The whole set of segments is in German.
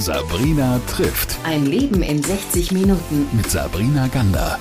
Sabrina trifft. Ein Leben in 60 Minuten. Mit Sabrina Gander.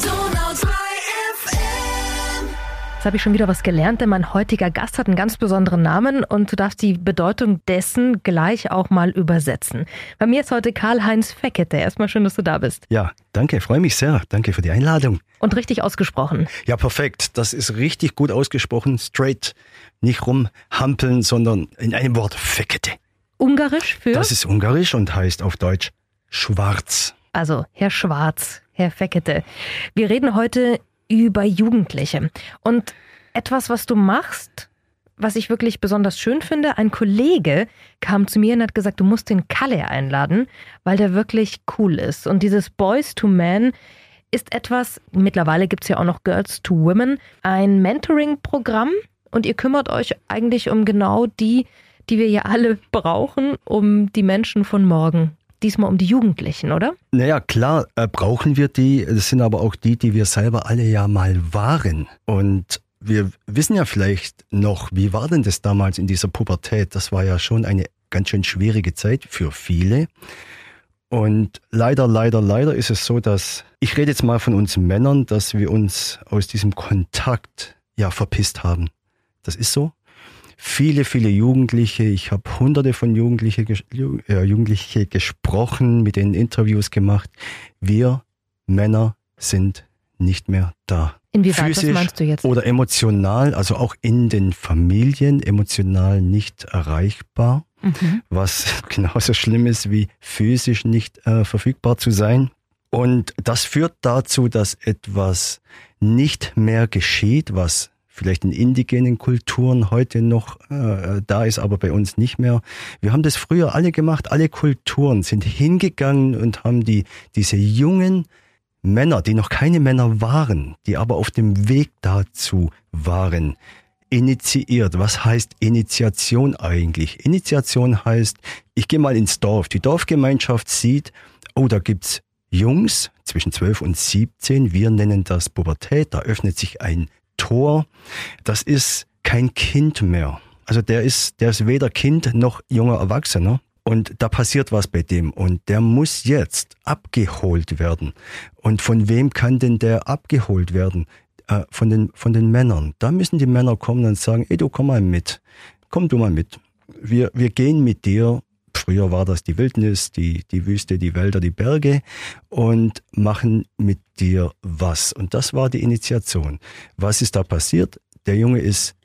Jetzt habe ich schon wieder was gelernt, denn mein heutiger Gast hat einen ganz besonderen Namen und du darfst die Bedeutung dessen gleich auch mal übersetzen. Bei mir ist heute Karl-Heinz Feckete. Erstmal schön, dass du da bist. Ja, danke, freue mich sehr. Danke für die Einladung. Und richtig ausgesprochen. Ja, perfekt. Das ist richtig gut ausgesprochen. Straight. Nicht rumhampeln, sondern in einem Wort Feckete. Ungarisch für? Das ist ungarisch und heißt auf Deutsch schwarz. Also Herr Schwarz, Herr Feckete. Wir reden heute über Jugendliche. Und etwas, was du machst, was ich wirklich besonders schön finde, ein Kollege kam zu mir und hat gesagt, du musst den Kalle einladen, weil der wirklich cool ist. Und dieses Boys to Men ist etwas, mittlerweile gibt es ja auch noch Girls to Women, ein Mentoring-Programm und ihr kümmert euch eigentlich um genau die, die wir ja alle brauchen, um die Menschen von morgen diesmal um die Jugendlichen, oder? Naja, klar, äh, brauchen wir die. Das sind aber auch die, die wir selber alle ja mal waren. Und wir wissen ja vielleicht noch, wie war denn das damals in dieser Pubertät? Das war ja schon eine ganz schön schwierige Zeit für viele. Und leider, leider, leider ist es so, dass ich rede jetzt mal von uns Männern, dass wir uns aus diesem Kontakt ja verpisst haben. Das ist so viele, viele Jugendliche. Ich habe hunderte von Jugendliche, äh, Jugendliche gesprochen, mit denen Interviews gemacht. Wir Männer sind nicht mehr da. Inwieweit Physisch meinst du jetzt? Oder emotional, also auch in den Familien emotional nicht erreichbar, mhm. was genauso schlimm ist wie physisch nicht äh, verfügbar zu sein. Und das führt dazu, dass etwas nicht mehr geschieht, was vielleicht in indigenen Kulturen heute noch äh, da ist, aber bei uns nicht mehr. Wir haben das früher alle gemacht, alle Kulturen sind hingegangen und haben die diese jungen Männer, die noch keine Männer waren, die aber auf dem Weg dazu waren, initiiert. Was heißt Initiation eigentlich? Initiation heißt, ich gehe mal ins Dorf. Die Dorfgemeinschaft sieht, oh, da gibt's Jungs zwischen 12 und 17. Wir nennen das Pubertät. Da öffnet sich ein Tor, das ist kein Kind mehr. Also der ist, der ist weder Kind noch junger Erwachsener. Und da passiert was bei dem und der muss jetzt abgeholt werden. Und von wem kann denn der abgeholt werden? Äh, von, den, von den Männern. Da müssen die Männer kommen und sagen, ey, du komm mal mit. Komm du mal mit. Wir, wir gehen mit dir Früher war das die Wildnis, die, die Wüste, die Wälder, die Berge und machen mit dir was. Und das war die Initiation. Was ist da passiert? Der Junge ist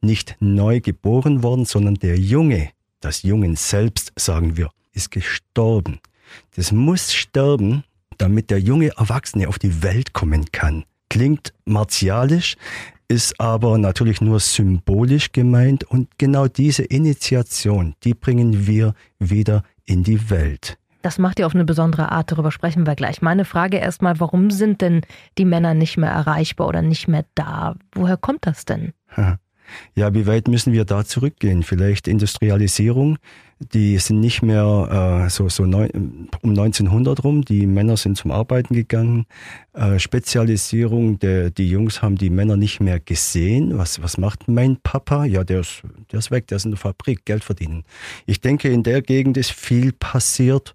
nicht neu geboren worden, sondern der Junge, das Jungen selbst, sagen wir, ist gestorben. Das muss sterben, damit der junge Erwachsene auf die Welt kommen kann. Klingt martialisch, ist aber natürlich nur symbolisch gemeint und genau diese Initiation, die bringen wir wieder in die Welt. Das macht ihr auf eine besondere Art, darüber sprechen wir gleich. Meine Frage erstmal, warum sind denn die Männer nicht mehr erreichbar oder nicht mehr da? Woher kommt das denn? Ja, wie weit müssen wir da zurückgehen? Vielleicht Industrialisierung, die sind nicht mehr äh, so, so neun, um 1900 rum, die Männer sind zum Arbeiten gegangen. Äh, Spezialisierung, der, die Jungs haben die Männer nicht mehr gesehen. Was, was macht mein Papa? Ja, der ist, der ist weg, der ist in der Fabrik, Geld verdienen. Ich denke, in der Gegend ist viel passiert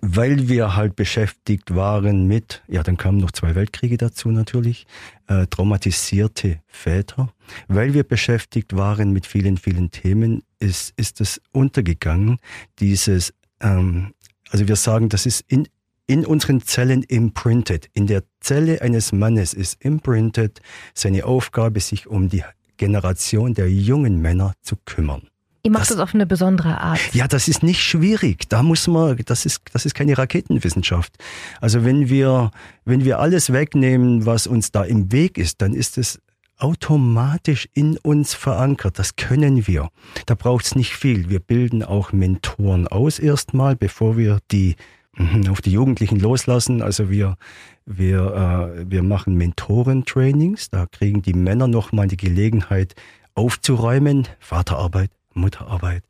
weil wir halt beschäftigt waren mit, ja, dann kamen noch zwei Weltkriege dazu natürlich, äh, traumatisierte Väter, weil wir beschäftigt waren mit vielen, vielen Themen, ist, ist es untergegangen, dieses, ähm, also wir sagen, das ist in, in unseren Zellen imprinted. In der Zelle eines Mannes ist imprinted seine Aufgabe, sich um die Generation der jungen Männer zu kümmern. Ihr macht das, das, auf eine besondere Art. Ja, das ist nicht schwierig. Da muss man, das ist, das ist keine Raketenwissenschaft. Also wenn wir, wenn wir alles wegnehmen, was uns da im Weg ist, dann ist es automatisch in uns verankert. Das können wir. Da braucht es nicht viel. Wir bilden auch Mentoren aus erstmal, bevor wir die mhm, auf die Jugendlichen loslassen. Also wir, wir, äh, wir machen Mentorentrainings. Da kriegen die Männer nochmal die Gelegenheit aufzuräumen. Vaterarbeit, Mutterarbeit,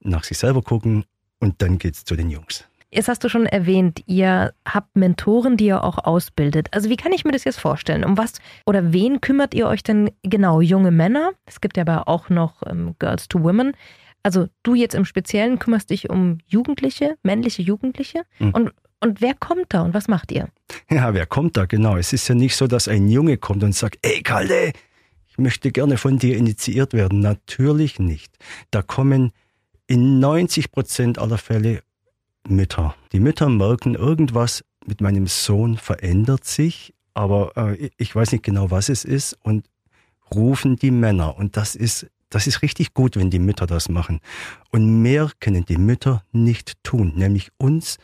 nach sich selber gucken und dann geht's zu den Jungs. Jetzt hast du schon erwähnt, ihr habt Mentoren, die ihr auch ausbildet. Also wie kann ich mir das jetzt vorstellen? Um was oder wen kümmert ihr euch denn genau? Junge Männer? Es gibt ja aber auch noch ähm, Girls to Women. Also du jetzt im Speziellen kümmerst dich um Jugendliche, männliche Jugendliche. Mhm. Und, und wer kommt da und was macht ihr? Ja, wer kommt da genau? Es ist ja nicht so, dass ein Junge kommt und sagt, ey Kalle, möchte gerne von dir initiiert werden. Natürlich nicht. Da kommen in 90 Prozent aller Fälle Mütter. Die Mütter merken, irgendwas mit meinem Sohn verändert sich, aber äh, ich weiß nicht genau, was es ist und rufen die Männer. Und das ist, das ist richtig gut, wenn die Mütter das machen. Und mehr können die Mütter nicht tun, nämlich uns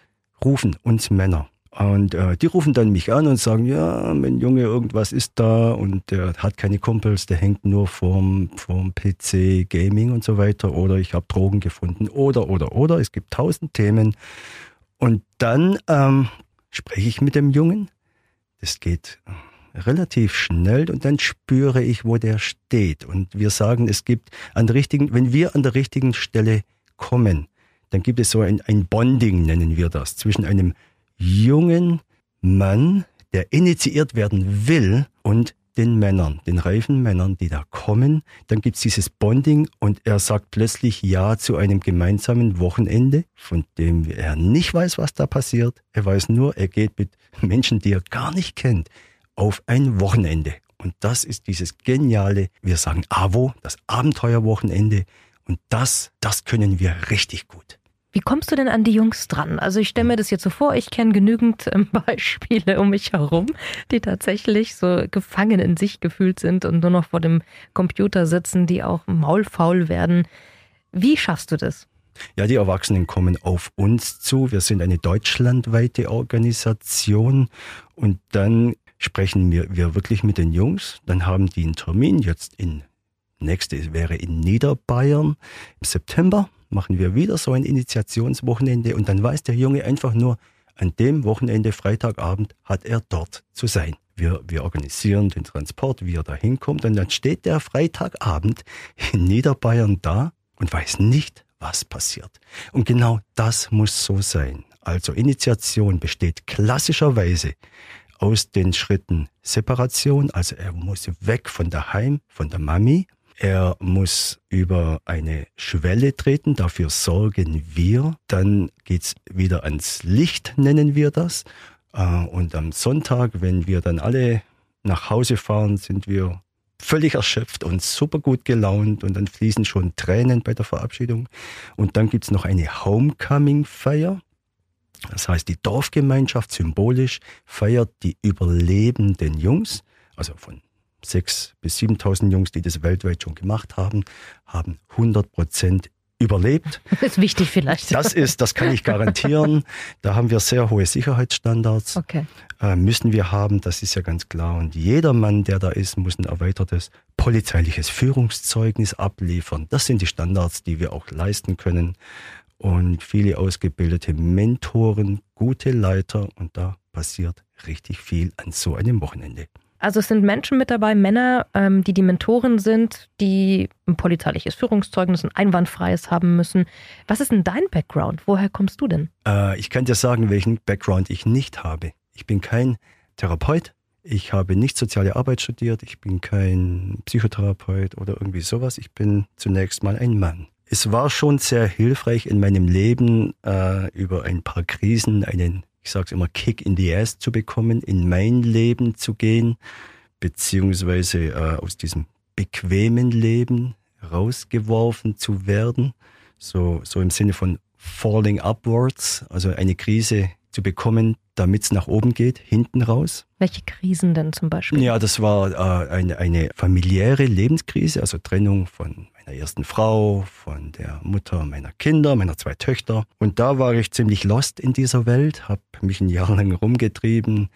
rufen, uns Männer. Und äh, die rufen dann mich an und sagen, ja, mein Junge, irgendwas ist da und der hat keine Kumpels, der hängt nur vorm, vorm PC, Gaming und so weiter. Oder ich habe Drogen gefunden. Oder, oder, oder. Es gibt tausend Themen. Und dann ähm, spreche ich mit dem Jungen. Das geht relativ schnell und dann spüre ich, wo der steht. Und wir sagen, es gibt an der richtigen, wenn wir an der richtigen Stelle kommen, dann gibt es so ein, ein Bonding, nennen wir das, zwischen einem jungen Mann, der initiiert werden will, und den Männern, den reifen Männern, die da kommen. Dann gibt's dieses Bonding und er sagt plötzlich Ja zu einem gemeinsamen Wochenende, von dem er nicht weiß, was da passiert. Er weiß nur, er geht mit Menschen, die er gar nicht kennt, auf ein Wochenende. Und das ist dieses geniale, wir sagen AWO, das Abenteuerwochenende. Und das, das können wir richtig gut. Wie kommst du denn an die Jungs dran? Also ich stelle mir das jetzt so vor, ich kenne genügend ähm, Beispiele um mich herum, die tatsächlich so gefangen in sich gefühlt sind und nur noch vor dem Computer sitzen, die auch maulfaul werden. Wie schaffst du das? Ja, die Erwachsenen kommen auf uns zu. Wir sind eine deutschlandweite Organisation und dann sprechen wir, wir wirklich mit den Jungs. Dann haben die einen Termin jetzt in nächste wäre in Niederbayern im September machen wir wieder so ein Initiationswochenende und dann weiß der Junge einfach nur, an dem Wochenende, Freitagabend, hat er dort zu sein. Wir, wir organisieren den Transport, wie er da hinkommt und dann steht der Freitagabend in Niederbayern da und weiß nicht, was passiert. Und genau das muss so sein. Also Initiation besteht klassischerweise aus den Schritten Separation, also er muss weg von daheim, von der Mami, er muss über eine Schwelle treten, dafür sorgen wir. Dann geht's wieder ans Licht, nennen wir das. Äh, und am Sonntag, wenn wir dann alle nach Hause fahren, sind wir völlig erschöpft und super gut gelaunt und dann fließen schon Tränen bei der Verabschiedung. Und dann gibt's noch eine Homecoming-Feier. Das heißt, die Dorfgemeinschaft symbolisch feiert die überlebenden Jungs, also von sechs bis 7.000 Jungs, die das weltweit schon gemacht haben, haben 100 Prozent überlebt. Das ist wichtig vielleicht. Das ist, das kann ich garantieren. Da haben wir sehr hohe Sicherheitsstandards. Okay. Äh, müssen wir haben, das ist ja ganz klar. Und jeder Mann, der da ist, muss ein erweitertes polizeiliches Führungszeugnis abliefern. Das sind die Standards, die wir auch leisten können. Und viele ausgebildete Mentoren, gute Leiter. Und da passiert richtig viel an so einem Wochenende. Also es sind Menschen mit dabei, Männer, ähm, die die Mentoren sind, die ein polizeiliches Führungszeugnis, ein einwandfreies haben müssen. Was ist denn dein Background? Woher kommst du denn? Äh, ich kann dir sagen, welchen Background ich nicht habe. Ich bin kein Therapeut. Ich habe nicht soziale Arbeit studiert. Ich bin kein Psychotherapeut oder irgendwie sowas. Ich bin zunächst mal ein Mann. Es war schon sehr hilfreich in meinem Leben, äh, über ein paar Krisen einen ich sage es immer, Kick in the Ass zu bekommen, in mein Leben zu gehen, beziehungsweise äh, aus diesem bequemen Leben rausgeworfen zu werden, so, so im Sinne von falling upwards, also eine Krise zu bekommen, damit es nach oben geht, hinten raus. Welche Krisen denn zum Beispiel? Ja, das war äh, eine, eine familiäre Lebenskrise, also Trennung von meiner ersten Frau, von der Mutter meiner Kinder, meiner zwei Töchter. Und da war ich ziemlich lost in dieser Welt, habe mich ein Jahr lang rumgetrieben.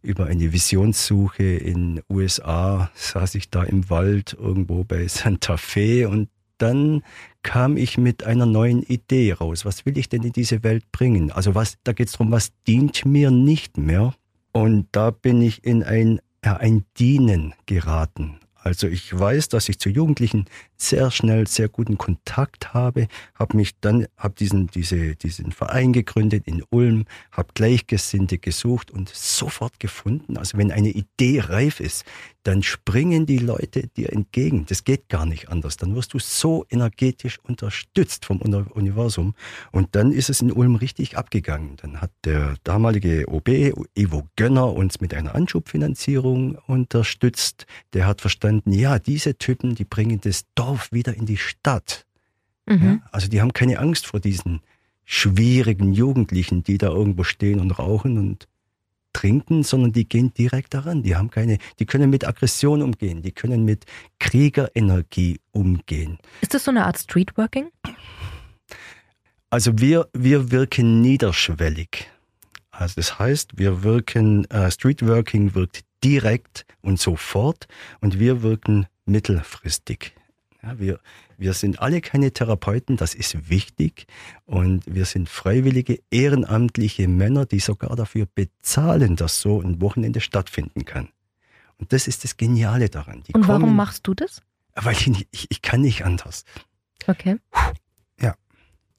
Über eine Visionssuche in USA saß ich da im Wald irgendwo bei Santa Fe und dann kam ich mit einer neuen Idee raus. Was will ich denn in diese Welt bringen? Also was, da geht es darum, was dient mir nicht mehr? Und da bin ich in ein, ja, ein Dienen geraten. Also ich weiß, dass ich zu Jugendlichen sehr schnell sehr guten Kontakt habe, habe mich dann habe diesen diese diesen Verein gegründet in Ulm, habe Gleichgesinnte gesucht und sofort gefunden. Also wenn eine Idee reif ist, dann springen die Leute dir entgegen. Das geht gar nicht anders. Dann wirst du so energetisch unterstützt vom Universum und dann ist es in Ulm richtig abgegangen. Dann hat der damalige OB Ivo Gönner uns mit einer Anschubfinanzierung unterstützt. Der hat verstanden, ja, diese Typen, die bringen das Dorf wieder in die Stadt. Mhm. Ja, also die haben keine Angst vor diesen schwierigen Jugendlichen, die da irgendwo stehen und rauchen und trinken, sondern die gehen direkt daran. Die haben keine, die können mit Aggression umgehen, die können mit Kriegerenergie umgehen. Ist das so eine Art Streetworking? Also wir, wir wirken niederschwellig. Also das heißt, wir wirken, äh, Streetworking wirkt direkt und sofort und wir wirken mittelfristig. Ja, wir, wir sind alle keine Therapeuten, das ist wichtig. Und wir sind freiwillige, ehrenamtliche Männer, die sogar dafür bezahlen, dass so ein Wochenende stattfinden kann. Und das ist das Geniale daran. Die und warum kommen, machst du das? Weil ich, ich, ich kann nicht anders. Okay. Ja.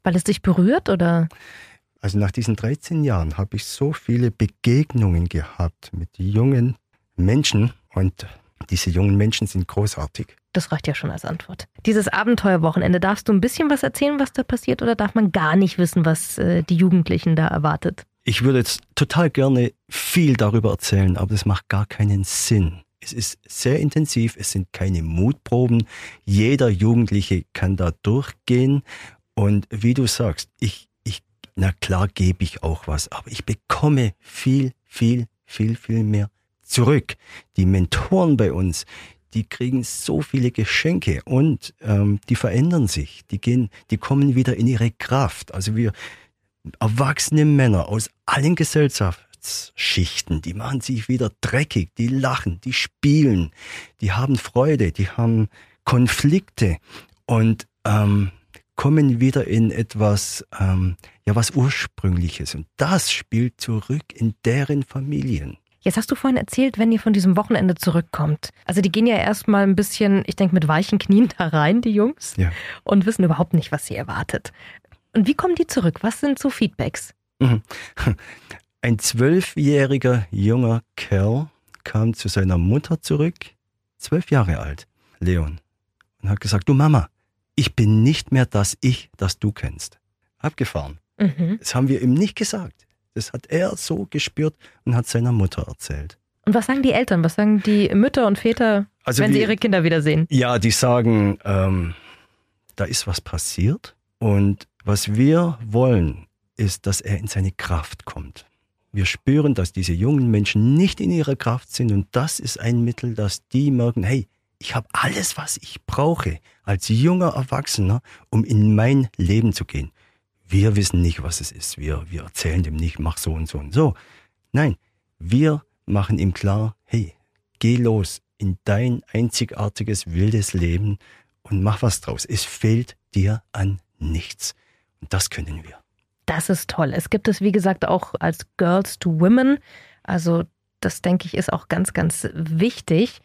Weil es dich berührt oder? Also nach diesen 13 Jahren habe ich so viele Begegnungen gehabt mit jungen Menschen und diese jungen Menschen sind großartig. Das reicht ja schon als Antwort. Dieses Abenteuerwochenende, darfst du ein bisschen was erzählen, was da passiert, oder darf man gar nicht wissen, was äh, die Jugendlichen da erwartet? Ich würde jetzt total gerne viel darüber erzählen, aber das macht gar keinen Sinn. Es ist sehr intensiv, es sind keine Mutproben. Jeder Jugendliche kann da durchgehen. Und wie du sagst, ich, ich, na klar gebe ich auch was, aber ich bekomme viel, viel, viel, viel mehr zurück. Die Mentoren bei uns, die kriegen so viele Geschenke und ähm, die verändern sich. Die gehen, die kommen wieder in ihre Kraft. Also wir erwachsene Männer aus allen Gesellschaftsschichten, die machen sich wieder dreckig, die lachen, die spielen, die haben Freude, die haben Konflikte und ähm, kommen wieder in etwas, ähm, ja, was Ursprüngliches. Und das spielt zurück in deren Familien. Jetzt hast du vorhin erzählt, wenn ihr von diesem Wochenende zurückkommt. Also die gehen ja erstmal ein bisschen, ich denke, mit weichen Knien da rein, die Jungs, ja. und wissen überhaupt nicht, was sie erwartet. Und wie kommen die zurück? Was sind so Feedbacks? Mhm. Ein zwölfjähriger junger Kerl kam zu seiner Mutter zurück, zwölf Jahre alt, Leon, und hat gesagt, du Mama, ich bin nicht mehr das Ich, das du kennst. Abgefahren. Mhm. Das haben wir ihm nicht gesagt. Das hat er so gespürt und hat seiner Mutter erzählt. Und was sagen die Eltern? Was sagen die Mütter und Väter, also wenn die, sie ihre Kinder wiedersehen? Ja, die sagen, ähm, da ist was passiert. Und was wir wollen, ist, dass er in seine Kraft kommt. Wir spüren, dass diese jungen Menschen nicht in ihrer Kraft sind und das ist ein Mittel, dass die merken, hey, ich habe alles, was ich brauche als junger Erwachsener, um in mein Leben zu gehen. Wir wissen nicht, was es ist. Wir, wir erzählen dem nicht, mach so und so und so. Nein, wir machen ihm klar, hey, geh los in dein einzigartiges, wildes Leben und mach was draus. Es fehlt dir an nichts. Und das können wir. Das ist toll. Es gibt es, wie gesagt, auch als Girls to Women. Also das, denke ich, ist auch ganz, ganz wichtig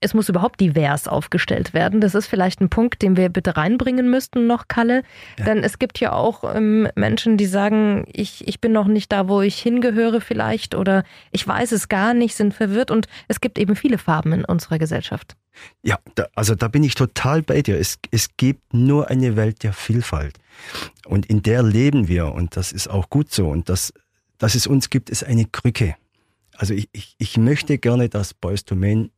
es muss überhaupt divers aufgestellt werden. Das ist vielleicht ein Punkt, den wir bitte reinbringen müssten noch, Kalle. Ja. Denn es gibt ja auch ähm, Menschen, die sagen, ich, ich bin noch nicht da, wo ich hingehöre vielleicht oder ich weiß es gar nicht, sind verwirrt und es gibt eben viele Farben in unserer Gesellschaft. Ja, da, also da bin ich total bei dir. Es, es gibt nur eine Welt der Vielfalt und in der leben wir und das ist auch gut so und das, dass es uns gibt, ist eine Krücke. Also ich, ich, ich möchte gerne, dass Boys to Men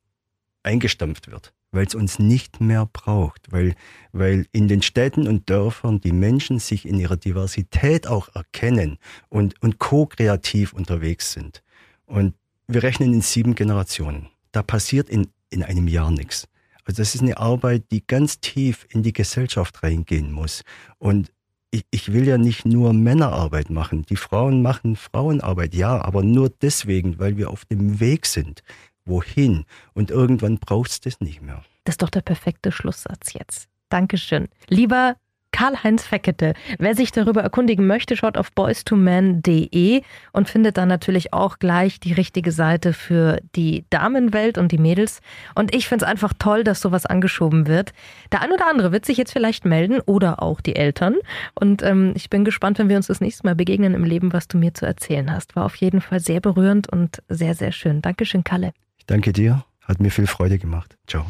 eingestampft wird, weil es uns nicht mehr braucht, weil, weil in den Städten und Dörfern die Menschen sich in ihrer Diversität auch erkennen und, und ko-kreativ unterwegs sind. Und wir rechnen in sieben Generationen. Da passiert in, in einem Jahr nichts. Also das ist eine Arbeit, die ganz tief in die Gesellschaft reingehen muss. Und ich, ich will ja nicht nur Männerarbeit machen. Die Frauen machen Frauenarbeit, ja, aber nur deswegen, weil wir auf dem Weg sind wohin. Und irgendwann brauchst du es nicht mehr. Das ist doch der perfekte Schlusssatz jetzt. Dankeschön. Lieber Karl-Heinz Feckete. Wer sich darüber erkundigen möchte, schaut auf boys2men.de und findet dann natürlich auch gleich die richtige Seite für die Damenwelt und die Mädels. Und ich finde es einfach toll, dass sowas angeschoben wird. Der ein oder andere wird sich jetzt vielleicht melden oder auch die Eltern. Und ähm, ich bin gespannt, wenn wir uns das nächste Mal begegnen im Leben, was du mir zu erzählen hast. War auf jeden Fall sehr berührend und sehr, sehr schön. Dankeschön, Kalle. Danke dir. Hat mir viel Freude gemacht. Ciao.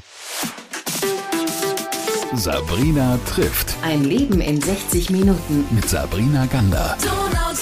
Sabrina trifft Ein Leben in 60 Minuten. mit Sabrina Gander. Donau